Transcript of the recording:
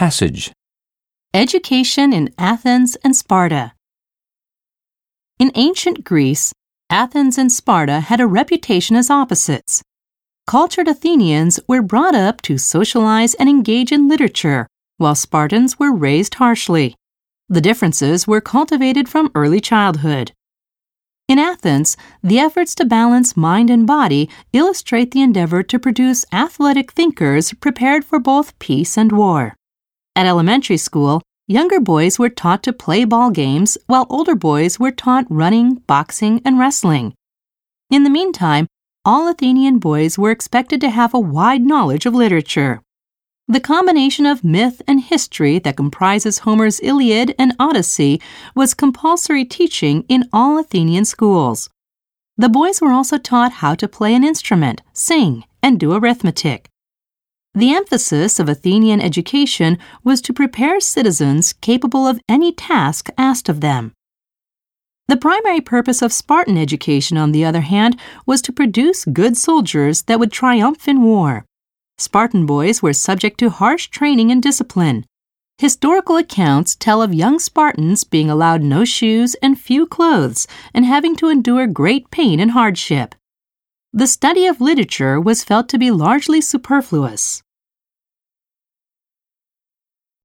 Passage Education in Athens and Sparta. In ancient Greece, Athens and Sparta had a reputation as opposites. Cultured Athenians were brought up to socialize and engage in literature, while Spartans were raised harshly. The differences were cultivated from early childhood. In Athens, the efforts to balance mind and body illustrate the endeavor to produce athletic thinkers prepared for both peace and war. At elementary school, younger boys were taught to play ball games, while older boys were taught running, boxing, and wrestling. In the meantime, all Athenian boys were expected to have a wide knowledge of literature. The combination of myth and history that comprises Homer's Iliad and Odyssey was compulsory teaching in all Athenian schools. The boys were also taught how to play an instrument, sing, and do arithmetic. The emphasis of Athenian education was to prepare citizens capable of any task asked of them. The primary purpose of Spartan education, on the other hand, was to produce good soldiers that would triumph in war. Spartan boys were subject to harsh training and discipline. Historical accounts tell of young Spartans being allowed no shoes and few clothes and having to endure great pain and hardship. The study of literature was felt to be largely superfluous.